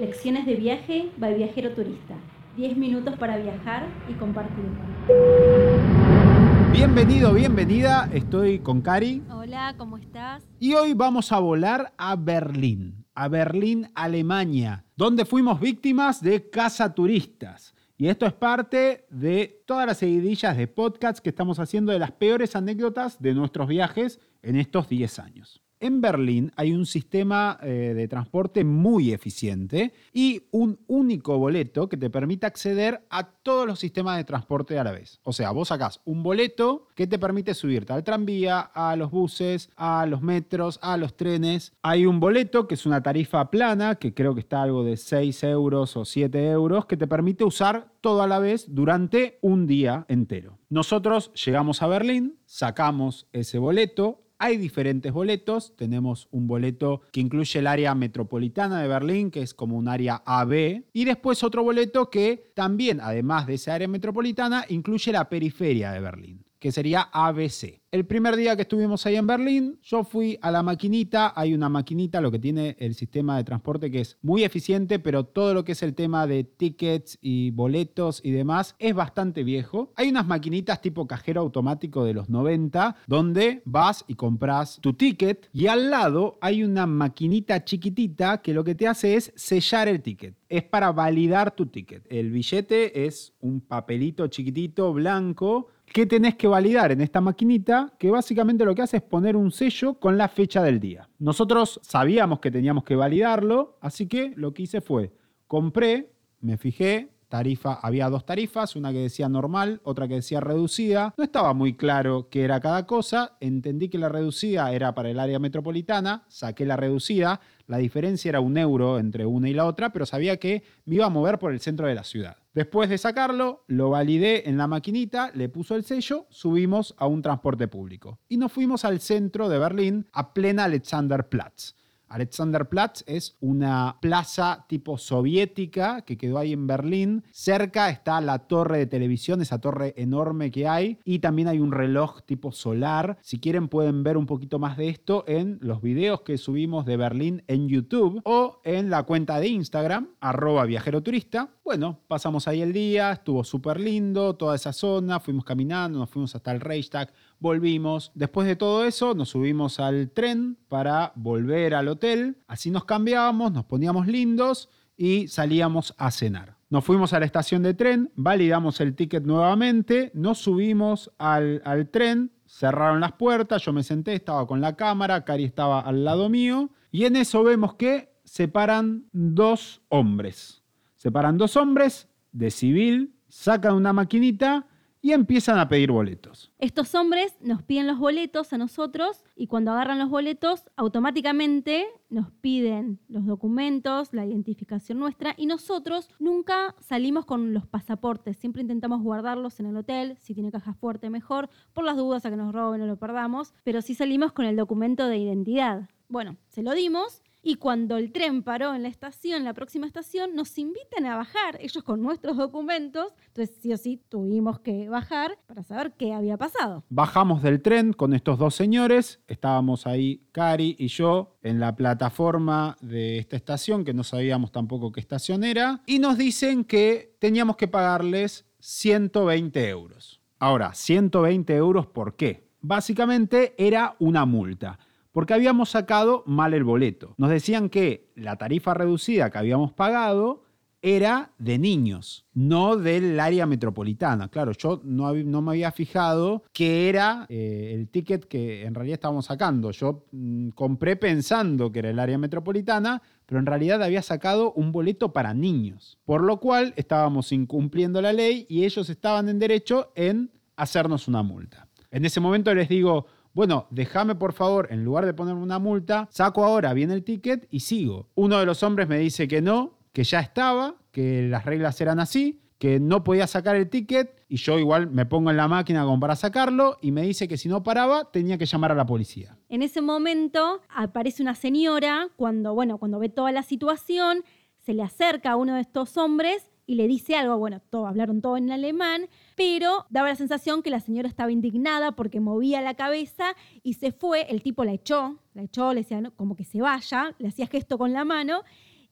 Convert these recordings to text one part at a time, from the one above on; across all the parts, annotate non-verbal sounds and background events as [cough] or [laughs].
Lecciones de viaje by Viajero Turista. 10 minutos para viajar y compartir. Bienvenido, bienvenida. Estoy con Cari. Hola, ¿cómo estás? Y hoy vamos a volar a Berlín, a Berlín, Alemania, donde fuimos víctimas de cazaturistas. Y esto es parte de todas las seguidillas de podcasts que estamos haciendo de las peores anécdotas de nuestros viajes en estos 10 años. En Berlín hay un sistema eh, de transporte muy eficiente y un único boleto que te permite acceder a todos los sistemas de transporte a la vez. O sea, vos sacás un boleto que te permite subirte al tranvía, a los buses, a los metros, a los trenes. Hay un boleto que es una tarifa plana, que creo que está algo de 6 euros o 7 euros, que te permite usar todo a la vez durante un día entero. Nosotros llegamos a Berlín, sacamos ese boleto, hay diferentes boletos. Tenemos un boleto que incluye el área metropolitana de Berlín, que es como un área AB. Y después otro boleto que también, además de esa área metropolitana, incluye la periferia de Berlín que sería ABC. El primer día que estuvimos ahí en Berlín, yo fui a la maquinita. Hay una maquinita, lo que tiene el sistema de transporte que es muy eficiente, pero todo lo que es el tema de tickets y boletos y demás es bastante viejo. Hay unas maquinitas tipo cajero automático de los 90, donde vas y compras tu ticket y al lado hay una maquinita chiquitita que lo que te hace es sellar el ticket. Es para validar tu ticket. El billete es un papelito chiquitito blanco ¿Qué tenés que validar en esta maquinita? Que básicamente lo que hace es poner un sello con la fecha del día. Nosotros sabíamos que teníamos que validarlo, así que lo que hice fue, compré, me fijé, tarifa, había dos tarifas, una que decía normal, otra que decía reducida. No estaba muy claro qué era cada cosa, entendí que la reducida era para el área metropolitana, saqué la reducida, la diferencia era un euro entre una y la otra, pero sabía que me iba a mover por el centro de la ciudad. Después de sacarlo, lo validé en la maquinita, le puso el sello, subimos a un transporte público. Y nos fuimos al centro de Berlín, a plena Alexanderplatz. Alexanderplatz es una plaza tipo soviética que quedó ahí en Berlín. Cerca está la torre de televisión, esa torre enorme que hay. Y también hay un reloj tipo solar. Si quieren pueden ver un poquito más de esto en los videos que subimos de Berlín en YouTube o en la cuenta de Instagram, arroba viajero turista. Bueno, pasamos ahí el día, estuvo súper lindo, toda esa zona, fuimos caminando, nos fuimos hasta el Reichstag, volvimos. Después de todo eso, nos subimos al tren para volver al hotel. Así nos cambiábamos, nos poníamos lindos y salíamos a cenar. Nos fuimos a la estación de tren, validamos el ticket nuevamente, nos subimos al, tren, cerraron las puertas, yo me senté, estaba con la cámara, Cari estaba al lado mío y en eso vemos que se paran dos hombres. Se paran dos hombres de civil, sacan una maquinita y empiezan a pedir boletos. Estos hombres nos piden los boletos a nosotros y cuando agarran los boletos automáticamente nos piden los documentos, la identificación nuestra y nosotros nunca salimos con los pasaportes, siempre intentamos guardarlos en el hotel, si tiene caja fuerte mejor, por las dudas a que nos roben o lo perdamos, pero sí salimos con el documento de identidad. Bueno, se lo dimos y cuando el tren paró en la estación, la próxima estación, nos invitan a bajar, ellos con nuestros documentos. Entonces, sí o sí, tuvimos que bajar para saber qué había pasado. Bajamos del tren con estos dos señores. Estábamos ahí, Cari y yo, en la plataforma de esta estación, que no sabíamos tampoco qué estación era. Y nos dicen que teníamos que pagarles 120 euros. Ahora, 120 euros, ¿por qué? Básicamente era una multa porque habíamos sacado mal el boleto. Nos decían que la tarifa reducida que habíamos pagado era de niños, no del área metropolitana. Claro, yo no, me había fijado que era eh, el ticket que en realidad estábamos sacando. Yo mm, compré pensando que era el área metropolitana, pero en realidad había sacado un boleto para niños. Por lo cual estábamos incumpliendo la ley y ellos estaban en derecho en hacernos una multa. En ese momento les digo, bueno, déjame por favor, en lugar de ponerme una multa, saco ahora bien el ticket y sigo. Uno de los hombres me dice que no, que ya estaba, que las reglas eran así, que no podía sacar el ticket y yo igual me pongo en la máquina como para sacarlo y me dice que si no paraba tenía que llamar a la policía. En ese momento aparece una señora cuando, bueno, cuando ve toda la situación, se le acerca a uno de estos hombres y le dice algo, bueno, todo, hablaron todo en alemán, pero daba la sensación que la señora estaba indignada porque movía la cabeza y se fue, el tipo la echó, la echó, le decía como que se vaya, le hacía gesto con la mano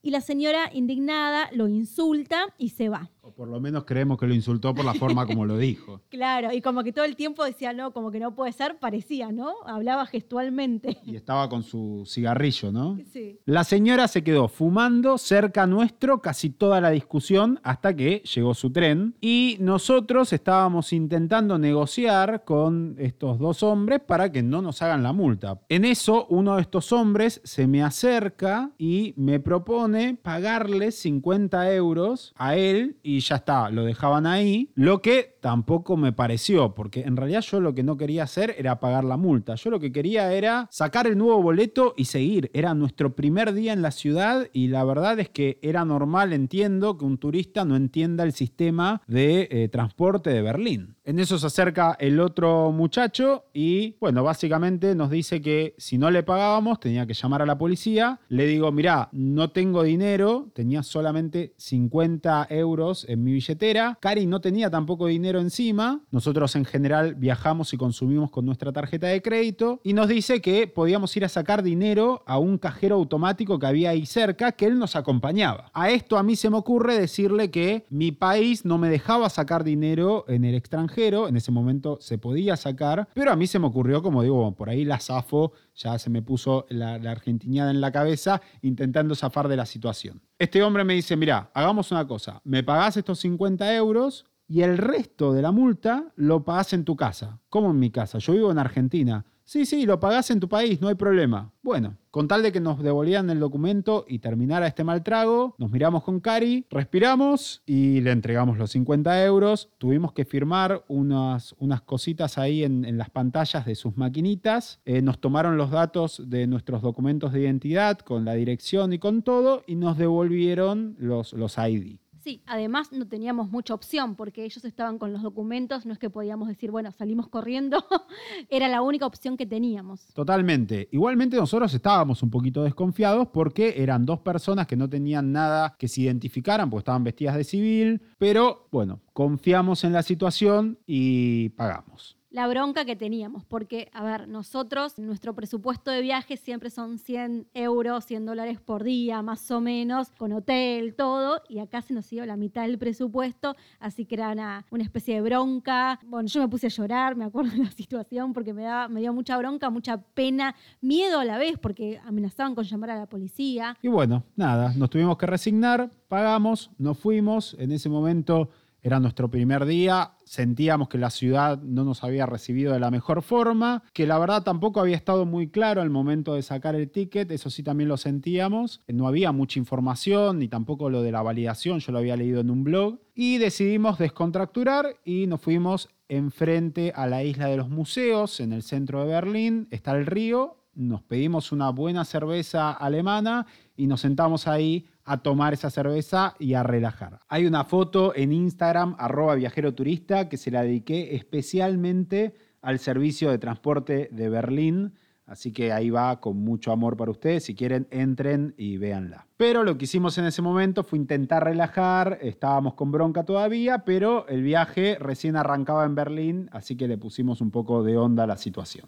y la señora indignada lo insulta y se va. O por lo menos creemos que lo insultó por la forma como lo dijo. [laughs] Claro, y como que todo el tiempo decía, no, como que no puede ser, parecía, ¿no? Hablaba gestualmente. Y estaba con su cigarrillo, ¿no? Sí. La señora se quedó fumando cerca nuestro casi toda la discusión hasta que llegó su tren y nosotros estábamos intentando negociar con estos dos hombres para que no nos hagan la multa. En eso uno de estos hombres se me acerca y me propone pagarle 50 euros a él y ya está, lo dejaban ahí, lo que tampoco me pareció, porque en realidad yo lo que no quería hacer era pagar la multa, yo lo que quería era sacar el nuevo boleto y seguir, era nuestro primer día en la ciudad y la verdad es que era normal, entiendo, que un turista no entienda el sistema de eh, transporte de Berlín. En eso se acerca el otro muchacho y, bueno, básicamente nos dice que si no le pagábamos tenía que llamar a la policía. Le digo, mirá, no tengo dinero, tenía solamente 50 euros en mi billetera. Cari no tenía tampoco dinero encima. Nosotros en general viajamos y consumimos con nuestra tarjeta de crédito. Y nos dice que podíamos ir a sacar dinero a un cajero automático que había ahí cerca, que él nos acompañaba. A esto a mí se me ocurre decirle que mi país no me dejaba sacar dinero en el extranjero en ese momento se podía sacar, pero a mí se me ocurrió, como digo, por ahí la zafo, ya se me puso la, la argentinada en la cabeza intentando zafar de la situación. Este hombre me dice, mira, hagamos una cosa, me pagás estos 50 euros y el resto de la multa lo pagás en tu casa. ¿Cómo en mi casa? Yo vivo en Argentina. Sí, sí, lo pagás en tu país, no hay problema. Bueno, con tal de que nos devolvieran el documento y terminara este mal trago, nos miramos con Cari, respiramos y le entregamos los 50 euros. Tuvimos que firmar unas, unas cositas ahí en, las pantallas de sus maquinitas. Eh, nos tomaron los datos de nuestros documentos de identidad con la dirección y con todo y nos devolvieron los, los ID. Sí, además no teníamos mucha opción porque ellos estaban con los documentos, no es que podíamos decir, bueno, salimos corriendo, [laughs] era la única opción que teníamos. Totalmente. Igualmente nosotros estábamos un poquito desconfiados porque eran dos personas que no tenían nada que se identificaran, porque estaban vestidas de civil, pero bueno, confiamos en la situación y pagamos la bronca que teníamos, porque, a ver, nosotros, nuestro presupuesto de viaje siempre son 100 euros, 100 dólares por día, más o menos, con hotel, todo, y acá se nos iba la mitad del presupuesto, así que era una, una especie de bronca. Bueno, yo me puse a llorar, me acuerdo de la [laughs] situación, porque me, daba, me dio mucha bronca, mucha pena, miedo a la vez, porque amenazaban con llamar a la policía. Y bueno, nada, nos tuvimos que resignar, pagamos, nos fuimos, en ese momento era nuestro primer día, sentíamos que la ciudad no nos había recibido de la mejor forma, que la verdad tampoco había estado muy claro al momento de sacar el ticket, eso sí también lo sentíamos, no había mucha información ni tampoco lo de la validación, yo lo había leído en un blog, y decidimos descontracturar y nos fuimos enfrente a la isla de los museos, en el centro de Berlín, está el río, nos pedimos una buena cerveza alemana y nos sentamos ahí a tomar esa cerveza y a relajar. Hay una foto en Instagram, arroba viajero turista, que se la dediqué especialmente al servicio de transporte de Berlín. Así que ahí va con mucho amor para ustedes. Si quieren, entren y véanla. Pero lo que hicimos en ese momento fue intentar relajar. Estábamos con bronca todavía, pero el viaje recién arrancaba en Berlín, así que le pusimos un poco de onda a la situación.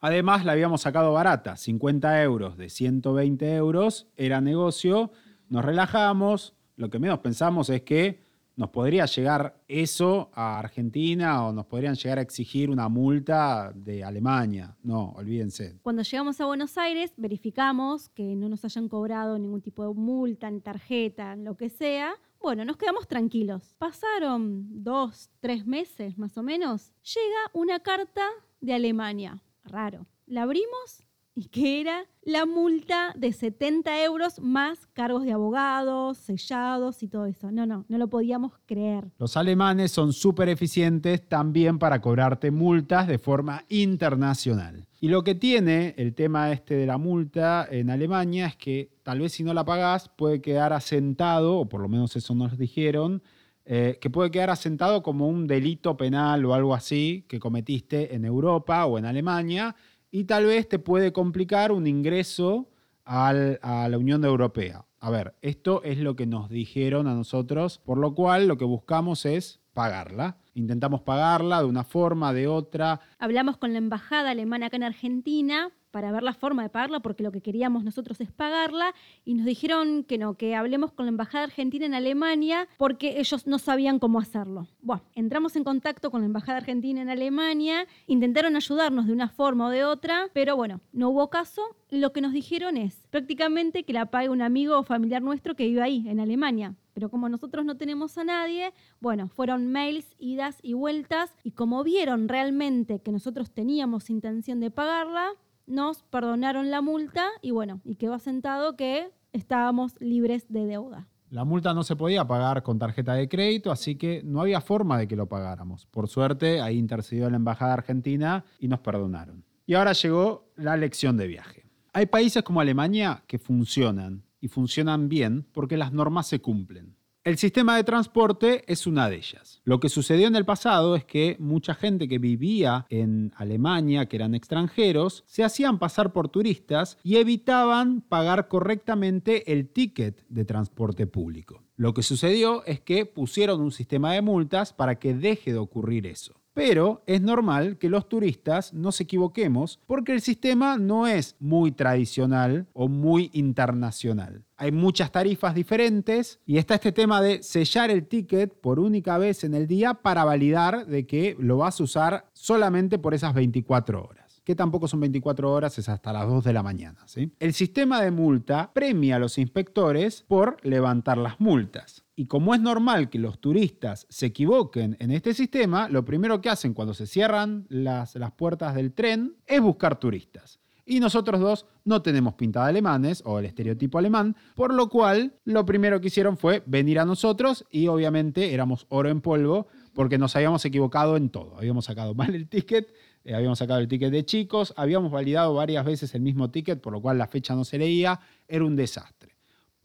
Además, la habíamos sacado barata, 50 euros de 120 euros, era negocio nos relajamos, lo que menos pensamos es que nos podría llegar eso a Argentina o nos podrían llegar a exigir una multa de Alemania. No, olvídense. Cuando llegamos a Buenos Aires, verificamos que no nos hayan cobrado ningún tipo de multa, ni tarjeta, lo que sea. Bueno, nos quedamos tranquilos. Pasaron dos, tres meses más o menos. Llega una carta de Alemania. Raro. La abrimos y que era la multa de 70 euros más cargos de abogados, sellados y todo eso. No, no, no lo podíamos creer. Los alemanes son súper eficientes también para cobrarte multas de forma internacional. Y lo que tiene el tema este de la multa en Alemania es que tal vez si no la pagás puede quedar asentado, o por lo menos eso nos dijeron, eh, que puede quedar asentado como un delito penal o algo así que cometiste en Europa o en Alemania y tal vez te puede complicar un ingreso a la Unión Europea. A ver, esto es lo que nos dijeron a nosotros, por lo cual lo que buscamos es pagarla. Intentamos pagarla de una forma, de otra. Hablamos con la embajada alemana acá en Argentina para ver la forma de pagarla, porque lo que queríamos nosotros es pagarla, y nos dijeron que no, que hablemos con la Embajada Argentina en Alemania, porque ellos no sabían cómo hacerlo. Bueno, entramos en contacto con la Embajada Argentina en Alemania, intentaron ayudarnos de una forma o de otra, pero bueno, no hubo caso. Lo que nos dijeron es prácticamente que la pague un amigo o familiar nuestro que vive ahí, en Alemania. Pero como nosotros no tenemos a nadie, bueno, fueron mails, idas y vueltas, y como vieron realmente que nosotros teníamos intención de pagarla, nos perdonaron la multa y bueno, y quedó asentado que estábamos libres de deuda. La multa no se podía pagar con tarjeta de crédito, así que no había forma de que lo pagáramos. Por suerte, ahí intercedió la Embajada Argentina y nos perdonaron. Y ahora llegó la lección de viaje. Hay países como Alemania que funcionan y funcionan bien porque las normas se cumplen. El sistema de transporte es una de ellas. Lo que sucedió en el pasado es que mucha gente que vivía en Alemania, que eran extranjeros, se hacían pasar por turistas y evitaban pagar correctamente el ticket de transporte público. Lo que sucedió es que pusieron un sistema de multas para que deje de ocurrir eso. Pero es normal que los turistas nos equivoquemos porque el sistema no es muy tradicional o muy internacional. Hay muchas tarifas diferentes y está este tema de sellar el ticket por única vez en el día para validar de que lo vas a usar solamente por esas 24 horas que tampoco son 24 horas, es hasta las 2 de la mañana. El sistema de multa premia a los inspectores por levantar las multas. Y como es normal que los turistas se equivoquen en este sistema, lo primero que hacen cuando se cierran las, puertas del tren es buscar turistas. Y nosotros dos no tenemos pinta de alemanes o el estereotipo alemán, por lo cual lo primero que hicieron fue venir a nosotros y obviamente éramos oro en polvo porque nos habíamos equivocado en todo. Habíamos sacado mal el ticket, eh, habíamos sacado el ticket de chicos, habíamos validado varias veces el mismo ticket, por lo cual la fecha no se leía, era un desastre.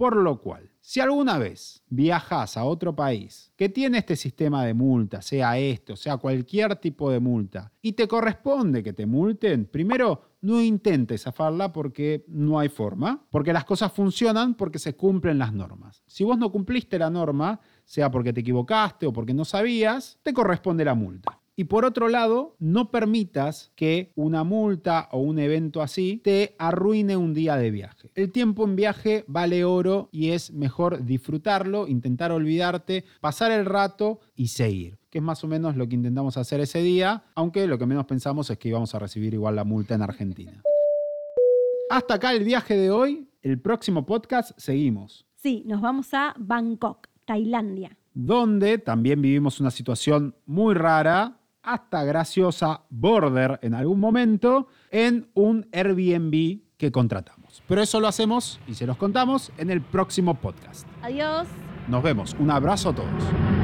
Por lo cual, si alguna vez viajas a otro país que tiene este sistema de multa, sea esto, sea cualquier tipo de multa, y te corresponde que te multen, primero no intentes zafarla porque no hay forma, porque las cosas funcionan porque se cumplen las normas. Si vos no cumpliste la norma, sea porque te equivocaste o porque no sabías, te corresponde la multa. Y por otro lado, no permitas que una multa o un evento así te arruine un día de viaje. El tiempo en viaje vale oro y es mejor disfrutarlo, intentar olvidarte, pasar el rato y seguir que es más o menos lo que intentamos hacer ese día, aunque lo que menos pensamos es que íbamos a recibir igual la multa en Argentina. Hasta acá el viaje de hoy. El próximo podcast seguimos. Sí, nos vamos a Bangkok, Tailandia. Donde también vivimos una situación muy rara hasta graciosa border en algún momento en un Airbnb que contratamos. Pero eso lo hacemos y se los contamos en el próximo podcast. Adiós. Nos vemos. Un abrazo a todos.